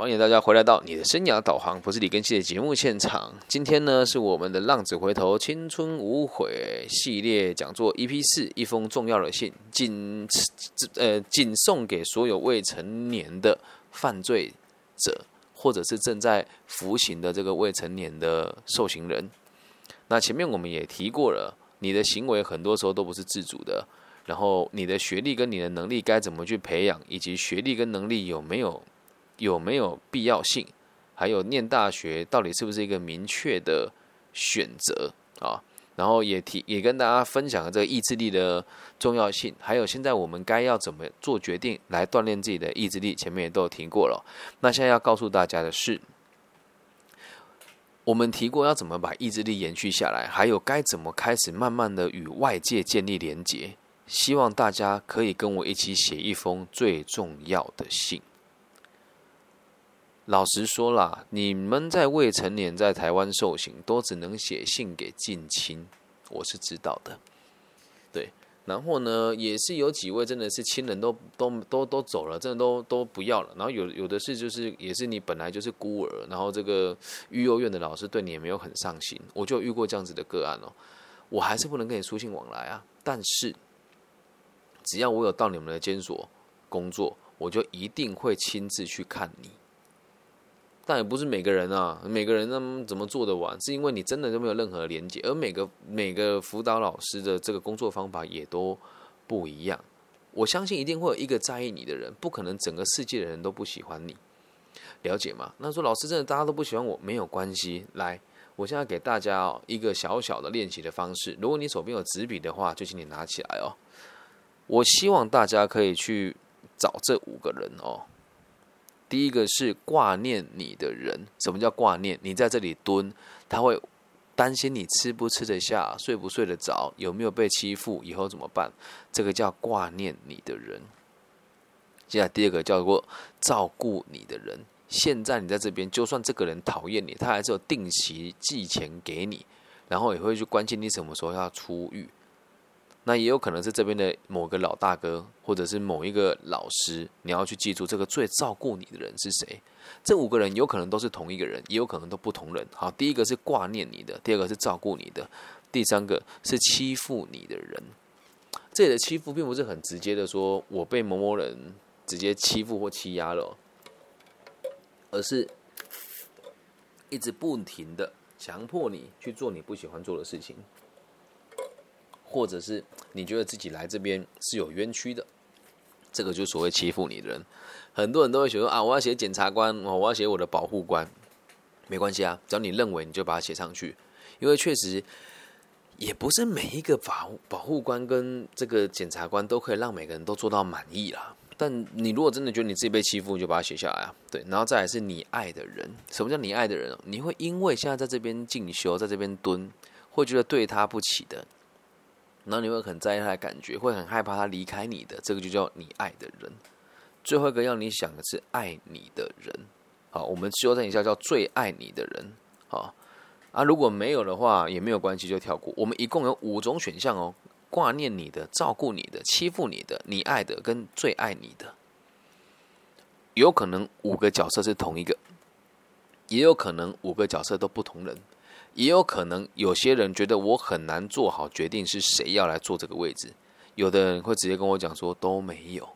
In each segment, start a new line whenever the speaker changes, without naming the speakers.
欢迎大家回来到你的生涯导航，不是李根熙的节目现场。今天呢，是我们的浪子回头青春无悔系列讲座 EP 四，一封重要的信，仅呃仅送给所有未成年的犯罪者，或者是正在服刑的这个未成年的受刑人。那前面我们也提过了，你的行为很多时候都不是自主的，然后你的学历跟你的能力该怎么去培养，以及学历跟能力有没有。有没有必要性？还有念大学到底是不是一个明确的选择啊？然后也提也跟大家分享了这个意志力的重要性。还有现在我们该要怎么做决定来锻炼自己的意志力？前面也都有提过了。那现在要告诉大家的是，我们提过要怎么把意志力延续下来，还有该怎么开始慢慢的与外界建立连接。希望大家可以跟我一起写一封最重要的信。老实说啦，你们在未成年在台湾受刑，都只能写信给近亲，我是知道的。对，然后呢，也是有几位真的是亲人都都都都走了，真的都都不要了。然后有有的是就是也是你本来就是孤儿，然后这个育幼院的老师对你也没有很上心，我就遇过这样子的个案哦。我还是不能跟你书信往来啊，但是只要我有到你们的监所工作，我就一定会亲自去看你。但也不是每个人啊，每个人那么怎么做得完？是因为你真的都没有任何连接，而每个每个辅导老师的这个工作方法也都不一样。我相信一定会有一个在意你的人，不可能整个世界的人都不喜欢你，了解吗？那说老师真的大家都不喜欢我，没有关系。来，我现在给大家一个小小的练习的方式。如果你手边有纸笔的话，就请你拿起来哦。我希望大家可以去找这五个人哦。第一个是挂念你的人，什么叫挂念？你在这里蹲，他会担心你吃不吃得下，睡不睡得着，有没有被欺负，以后怎么办？这个叫挂念你的人。接下来第二个叫做照顾你的人，现在你在这边，就算这个人讨厌你，他还是有定期寄钱给你，然后也会去关心你什么时候要出狱。那也有可能是这边的某个老大哥，或者是某一个老师，你要去记住这个最照顾你的人是谁。这五个人有可能都是同一个人，也有可能都不同人。好，第一个是挂念你的，第二个是照顾你的，第三个是欺负你的人。这里的欺负并不是很直接的说，我被某某人直接欺负或欺压了，而是一直不停的强迫你去做你不喜欢做的事情。或者是你觉得自己来这边是有冤屈的，这个就所谓欺负你的人，很多人都会写说啊，我要写检察官，我要写我的保护官，没关系啊，只要你认为，你就把它写上去，因为确实也不是每一个保保护官跟这个检察官都可以让每个人都做到满意啦。但你如果真的觉得你自己被欺负，你就把它写下来啊。对，然后再来是你爱的人，什么叫你爱的人？你会因为现在在这边进修，在这边蹲，会觉得对他不起的。然后你会很在意他的感觉，会很害怕他离开你的，这个就叫你爱的人。最后一个要你想的是爱你的人，好，我们修正一下，叫最爱你的人，好啊。如果没有的话也没有关系，就跳过。我们一共有五种选项哦：挂念你的、照顾你的、欺负你的、你爱的跟最爱你的。有可能五个角色是同一个，也有可能五个角色都不同人。也有可能有些人觉得我很难做好决定是谁要来做这个位置，有的人会直接跟我讲说都没有。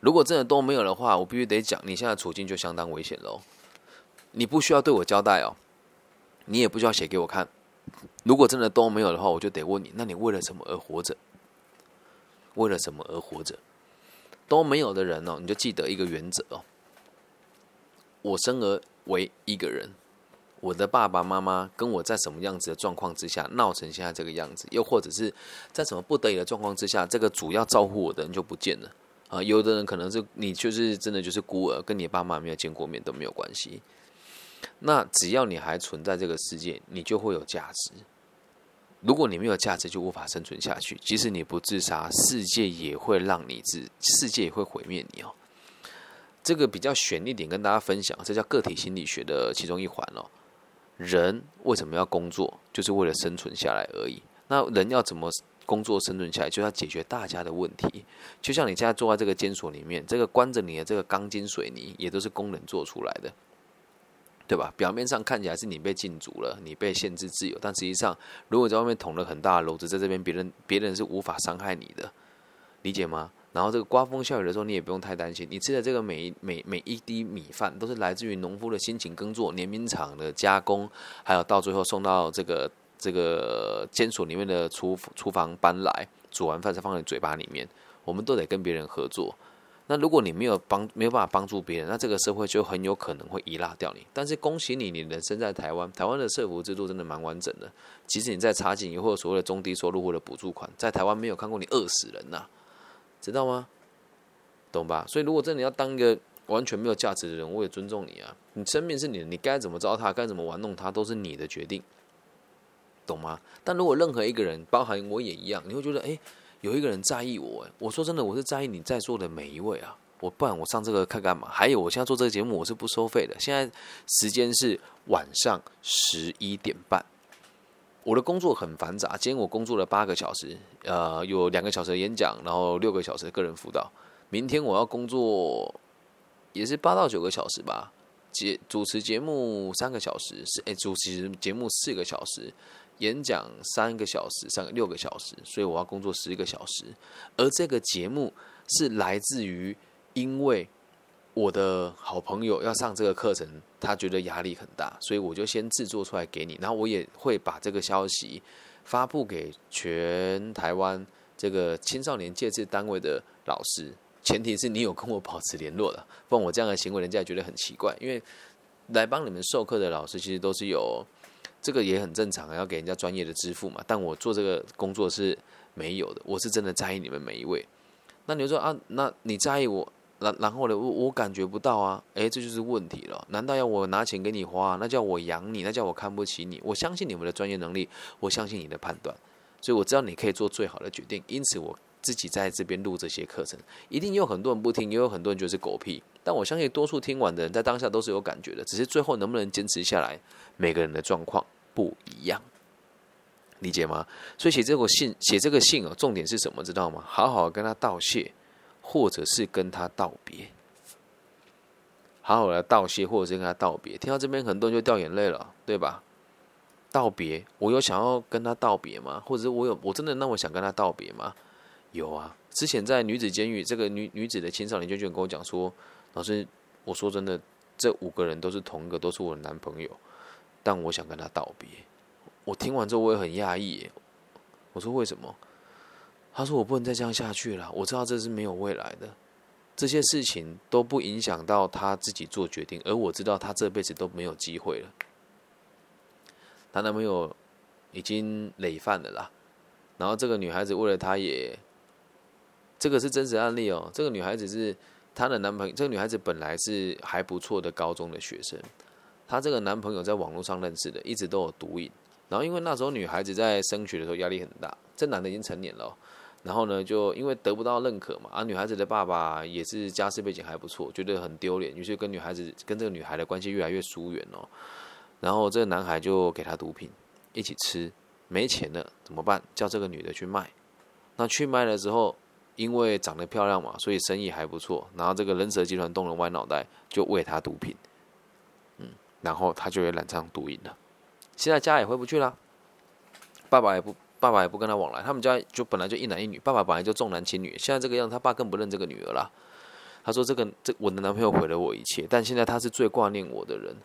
如果真的都没有的话，我必须得讲，你现在处境就相当危险喽。你不需要对我交代哦，你也不需要写给我看。如果真的都没有的话，我就得问你，那你为了什么而活着？为了什么而活着？都没有的人哦，你就记得一个原则哦，我生而为一个人。我的爸爸妈妈跟我在什么样子的状况之下闹成现在这个样子，又或者是在什么不得已的状况之下，这个主要照顾我的人就不见了啊？有的人可能是你就是真的就是孤儿，跟你爸妈没有见过面都没有关系。那只要你还存在这个世界，你就会有价值。如果你没有价值，就无法生存下去。即使你不自杀，世界也会让你自，世界也会毁灭你哦。这个比较悬一点，跟大家分享，这叫个体心理学的其中一环哦。人为什么要工作？就是为了生存下来而已。那人要怎么工作生存下来？就要解决大家的问题。就像你现在坐在这个监所里面，这个关着你的这个钢筋水泥，也都是工人做出来的。对吧？表面上看起来是你被禁足了，你被限制自由，但实际上，如果在外面捅了很大的篓子，在这边别人别人是无法伤害你的，理解吗？然后这个刮风下雨的时候，你也不用太担心，你吃的这个每一每每一滴米饭都是来自于农夫的辛勤耕作、碾米厂的加工，还有到最后送到这个这个监所里面的厨厨房搬来，煮完饭再放在嘴巴里面，我们都得跟别人合作。那如果你没有帮没有办法帮助别人，那这个社会就很有可能会遗落掉你。但是恭喜你，你人生在台湾，台湾的社福制度真的蛮完整的。即使你在查警或者所谓的中低收入或者补助款，在台湾没有看过你饿死人呐，知道吗？懂吧？所以如果真的要当一个完全没有价值的人，我也尊重你啊。你生命是你的，你该怎么糟蹋，该怎么玩弄它，都是你的决定，懂吗？但如果任何一个人，包含我也一样，你会觉得，哎。有一个人在意我，我说真的，我是在意你在座的每一位啊！我不然我上这个课干嘛？还有，我现在做这个节目，我是不收费的。现在时间是晚上十一点半，我的工作很繁杂。今天我工作了八个小时，呃，有两个小时的演讲，然后六个小时的个人辅导。明天我要工作，也是八到九个小时吧。节主持节目三个小时，是哎，主持节目四个小时。演讲三个小时，三个六个小时，所以我要工作十一个小时。而这个节目是来自于，因为我的好朋友要上这个课程，他觉得压力很大，所以我就先制作出来给你。然后我也会把这个消息发布给全台湾这个青少年戒治单位的老师，前提是你有跟我保持联络的，不然我这样的行为，人家觉得很奇怪。因为来帮你们授课的老师，其实都是有。这个也很正常，要给人家专业的支付嘛。但我做这个工作是没有的，我是真的在意你们每一位。那你说啊，那你在意我，然然后呢，我我感觉不到啊，诶，这就是问题了。难道要我拿钱给你花？那叫我养你？那叫我看不起你？我相信你们的专业能力，我相信你的判断，所以我知道你可以做最好的决定。因此，我自己在这边录这些课程，一定有很多人不听，也有很多人觉得是狗屁。但我相信多数听完的人在当下都是有感觉的，只是最后能不能坚持下来，每个人的状况不一样，理解吗？所以写这个信，写这个信哦，重点是什么？知道吗？好好跟他道谢，或者是跟他道别，好好的道谢，或者是跟他道别。听到这边，很多人就掉眼泪了，对吧？道别，我有想要跟他道别吗？或者是我有我真的那么想跟他道别吗？有啊，之前在女子监狱，这个女女子的青少年就就跟我讲说。老师，我说真的，这五个人都是同一个，都是我的男朋友，但我想跟他道别。我听完之后，我也很讶异。我说为什么？他说我不能再这样下去了。我知道这是没有未来的，这些事情都不影响到他自己做决定，而我知道他这辈子都没有机会了。她男朋友已经累犯了啦，然后这个女孩子为了他也，这个是真实案例哦。这个女孩子是。她的男朋友，这个女孩子本来是还不错的高中的学生，她这个男朋友在网络上认识的，一直都有毒瘾。然后因为那时候女孩子在升学的时候压力很大，这男的已经成年了，然后呢就因为得不到认可嘛，而女孩子的爸爸也是家世背景还不错，觉得很丢脸，于是跟女孩子跟这个女孩的关系越来越疏远哦。然后这个男孩就给她毒品一起吃，没钱了怎么办？叫这个女的去卖。那去卖了之后。因为长得漂亮嘛，所以生意还不错。然后这个人蛇集团动了歪脑袋，就喂他毒品，嗯，然后他就也染上毒瘾了。现在家也回不去了，爸爸也不，爸爸也不跟他往来。他们家就本来就一男一女，爸爸本来就重男轻女，现在这个样，他爸更不认这个女儿了。他说：“这个这我的男朋友毁了我一切，但现在他是最挂念我的人，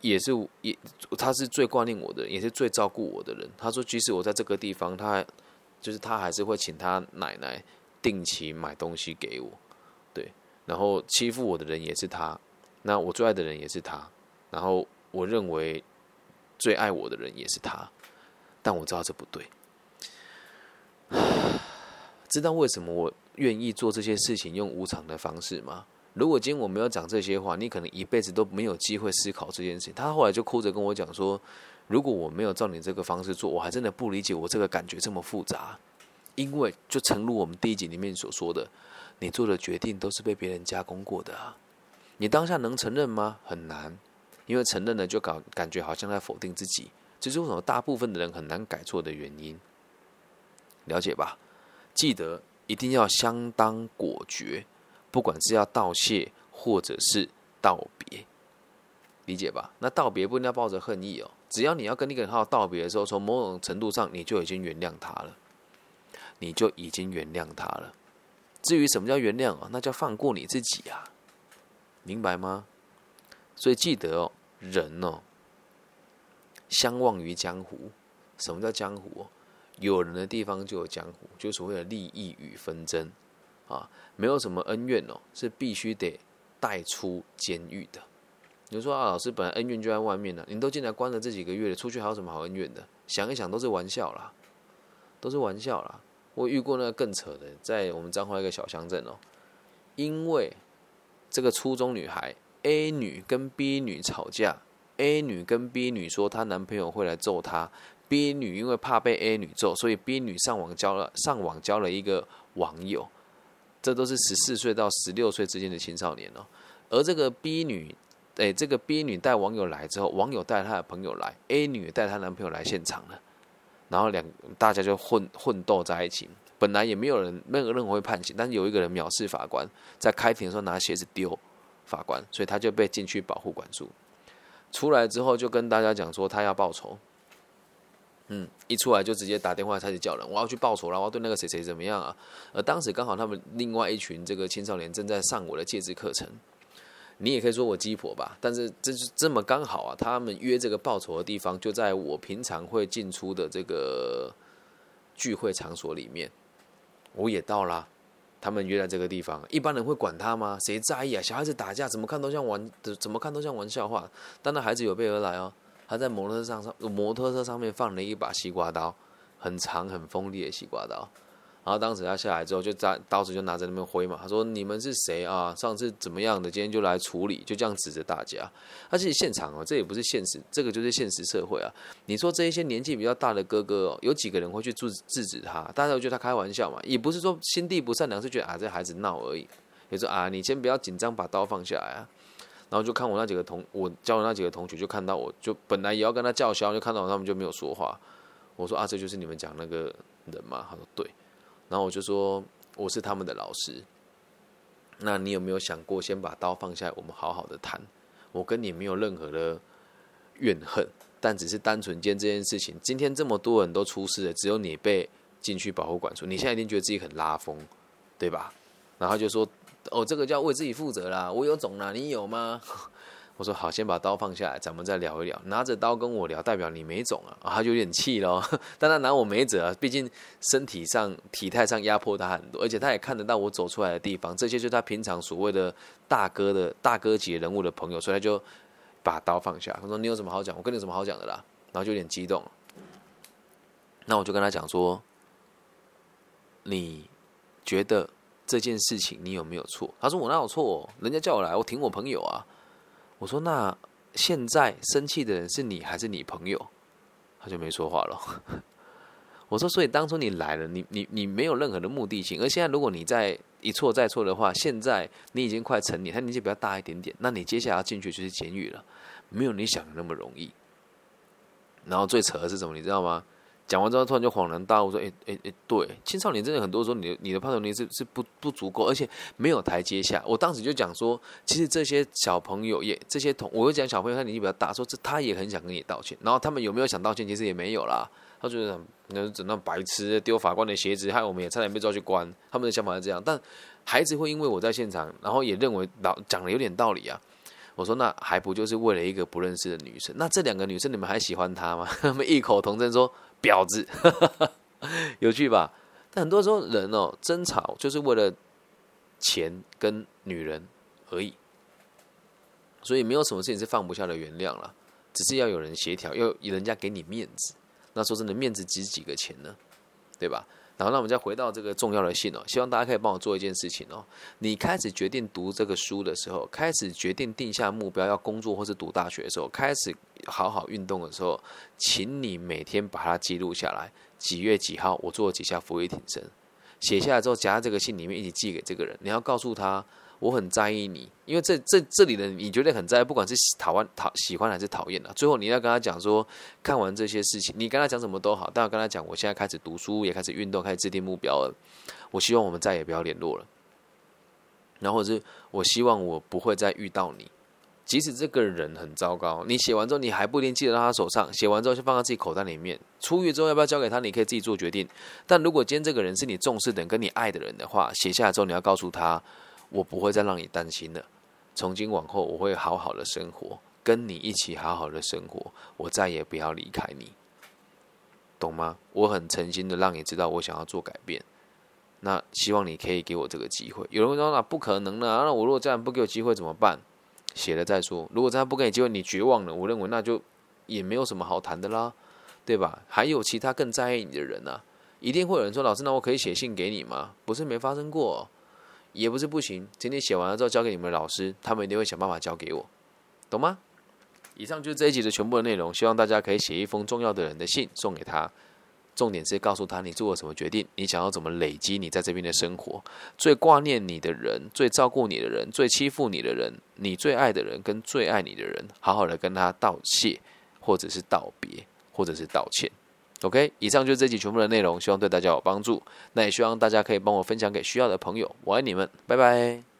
也是也他是最挂念我的人，也是最照顾我的人。”他说：“即使我在这个地方，他就是他还是会请他奶奶。”定期买东西给我，对，然后欺负我的人也是他，那我最爱的人也是他，然后我认为最爱我的人也是他，但我知道这不对。知道为什么我愿意做这些事情，用无偿的方式吗？如果今天我没有讲这些话，你可能一辈子都没有机会思考这件事情。他后来就哭着跟我讲说：“如果我没有照你这个方式做，我还真的不理解我这个感觉这么复杂。”因为就诚如我们第一集里面所说的，你做的决定都是被别人加工过的啊。你当下能承认吗？很难，因为承认了就感感觉好像在否定自己，这是为什么大部分的人很难改错的原因。了解吧？记得一定要相当果决，不管是要道谢或者是道别。理解吧？那道别不一定要抱着恨意哦，只要你要跟那个人好好道别的时候，从某种程度上你就已经原谅他了，你就已经原谅他了。至于什么叫原谅啊，那叫放过你自己啊，明白吗？所以记得哦，人哦，相忘于江湖。什么叫江湖？有人的地方就有江湖，就所谓的利益与纷争啊，没有什么恩怨哦，是必须得带出监狱的。你说啊，老师本来恩怨就在外面呢，你都进来关了这几个月了，出去还有什么好恩怨的？想一想，都是玩笑啦，都是玩笑啦。我遇过那个更扯的，在我们彰化一个小乡镇哦，因为这个初中女孩 A 女跟 B 女吵架，A 女跟 B 女说她男朋友会来揍她，B 女因为怕被 A 女揍，所以 B 女上网交了上网交了一个网友，这都是十四岁到十六岁之间的青少年哦，而这个 B 女。哎，这个 B 女带网友来之后，网友带她的朋友来，A 女带她男朋友来现场了，然后两大家就混混斗在一起。本来也没有人没有任何会判刑，但是有一个人藐视法官，在开庭的时候拿鞋子丢法官，所以他就被禁区保护管束。出来之后就跟大家讲说他要报仇，嗯，一出来就直接打电话开始叫人，我要去报仇了，我要对那个谁谁怎么样啊？而当时刚好他们另外一群这个青少年正在上我的戒指课程。你也可以说我鸡婆吧，但是这是这么刚好啊！他们约这个报仇的地方就在我平常会进出的这个聚会场所里面，我也到了。他们约在这个地方，一般人会管他吗？谁在意啊？小孩子打架怎么看都像玩，怎么看都像玩笑话。但那孩子有备而来哦，他在摩托车上上摩托车上面放了一把西瓜刀，很长很锋利的西瓜刀。然后当时他下来之后，就在刀子就拿在那边挥嘛。他说：“你们是谁啊？上次怎么样的？今天就来处理，就这样指着大家。而且现场哦，这也不是现实，这个就是现实社会啊。你说这一些年纪比较大的哥哥哦，有几个人会去制制止他？大家都觉得他开玩笑嘛，也不是说心地不善良，是觉得啊这孩子闹而已。也说啊，你先不要紧张，把刀放下来啊。然后就看我那几个同我教的那几个同学，就看到我就本来也要跟他叫嚣，就看到他们就没有说话。我说啊，这就是你们讲那个人吗？他说对。然后我就说我是他们的老师，那你有没有想过先把刀放下，我们好好的谈？我跟你没有任何的怨恨，但只是单纯间这件事情。今天这么多人都出事了，只有你被进去保护管束，你现在一定觉得自己很拉风，对吧？然后就说哦，这个叫为自己负责啦，我有种啦，你有吗？我说好，先把刀放下来，咱们再聊一聊。拿着刀跟我聊，代表你没种啊！他就有点气咯。但他拿我没辙啊，毕竟身体上、体态上压迫他很多，而且他也看得到我走出来的地方，这些就是他平常所谓的大哥的大哥级人物的朋友，所以他就把刀放下。他说：“你有什么好讲？我跟你有什么好讲的啦？”然后就有点激动。那我就跟他讲说：“你觉得这件事情你有没有错？”他说：“我哪有错？人家叫我来，我挺我朋友啊。”我说：“那现在生气的人是你还是你朋友？”他就没说话了。我说：“所以当初你来了，你你你没有任何的目的性。而现在如果你再一错再错的话，现在你已经快成年，他年纪比较大一点点，那你接下来要进去就是监狱了，没有你想的那么容易。然后最扯的是什么？你知道吗？”讲完之后，突然就恍然大悟，说：“哎哎哎，对，青少年真的很多时候，你的你的判断力是是不不足够，而且没有台阶下。”我当时就讲说，其实这些小朋友也这些同，我会讲小朋友他年纪比较大，说这他也很想跟你道歉。然后他们有没有想道歉？其实也没有啦。他觉得那整那白痴丢法官的鞋子，害我们也差点被抓去关。他们的想法是这样，但孩子会因为我在现场，然后也认为老讲的有点道理啊。我说那还不就是为了一个不认识的女生？那这两个女生你们还喜欢她吗？他们异口同声说。婊子，有趣吧？但很多时候人哦，争吵就是为了钱跟女人而已，所以没有什么事情是放不下的原谅了，只是要有人协调，要人家给你面子。那说真的，面子值几个钱呢？对吧？然后，那我们再回到这个重要的信哦，希望大家可以帮我做一件事情哦。你开始决定读这个书的时候，开始决定定下目标要工作或是读大学的时候，开始好好运动的时候，请你每天把它记录下来。几月几号我做了几下俯卧撑，写下来之后夹在这个信里面一起寄给这个人。你要告诉他。我很在意你，因为这这这里的你绝对很在意，不管是讨厌讨喜欢还是讨厌的。最后你要跟他讲说，看完这些事情，你跟他讲什么都好，但要跟他讲，我现在开始读书，也开始运动，开始制定目标了。我希望我们再也不要联络了，然后是我希望我不会再遇到你，即使这个人很糟糕，你写完之后你还不一定记得到他手上，写完之后就放在自己口袋里面。出狱之后要不要交给他，你可以自己做决定。但如果今天这个人是你重视的人、跟你爱的人的话，写下来之后你要告诉他，我不会再让你担心了。从今往后我会好好的生活，跟你一起好好的生活，我再也不要离开你，懂吗？我很诚心的让你知道我想要做改变。那希望你可以给我这个机会。有人会说那不可能的，那我如果这样不给我机会怎么办？写了再说。如果这样不给你机会，你绝望了，我认为那就也没有什么好谈的啦，对吧？还有其他更在意你的人呢，一定会有人说：“老师，那我可以写信给你吗？”不是没发生过，也不是不行。今天写完了之后交给你们老师，他们一定会想办法交给我，懂吗？以上就是这一集的全部的内容，希望大家可以写一封重要的人的信送给他。重点是告诉他你做了什么决定，你想要怎么累积你在这边的生活。最挂念你的人，最照顾你的人，最欺负你的人，你最爱的人跟最爱你的人，好好的跟他道谢，或者是道别，或者是道歉。OK，以上就是这集全部的内容，希望对大家有帮助。那也希望大家可以帮我分享给需要的朋友。我爱你们，拜拜。